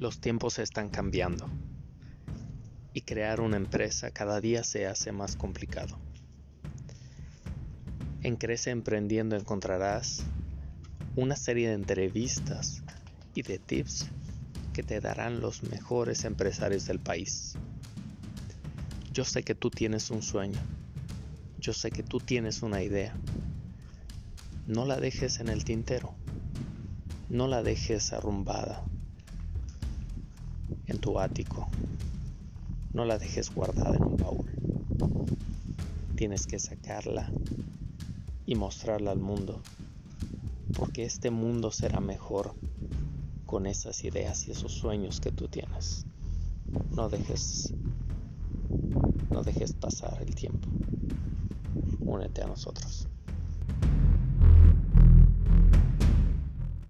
Los tiempos están cambiando y crear una empresa cada día se hace más complicado. En Crece Emprendiendo encontrarás una serie de entrevistas y de tips que te darán los mejores empresarios del país. Yo sé que tú tienes un sueño. Yo sé que tú tienes una idea. No la dejes en el tintero. No la dejes arrumbada en tu ático. No la dejes guardada en un baúl. Tienes que sacarla y mostrarla al mundo. Porque este mundo será mejor con esas ideas y esos sueños que tú tienes. No dejes no dejes pasar el tiempo. Únete a nosotros.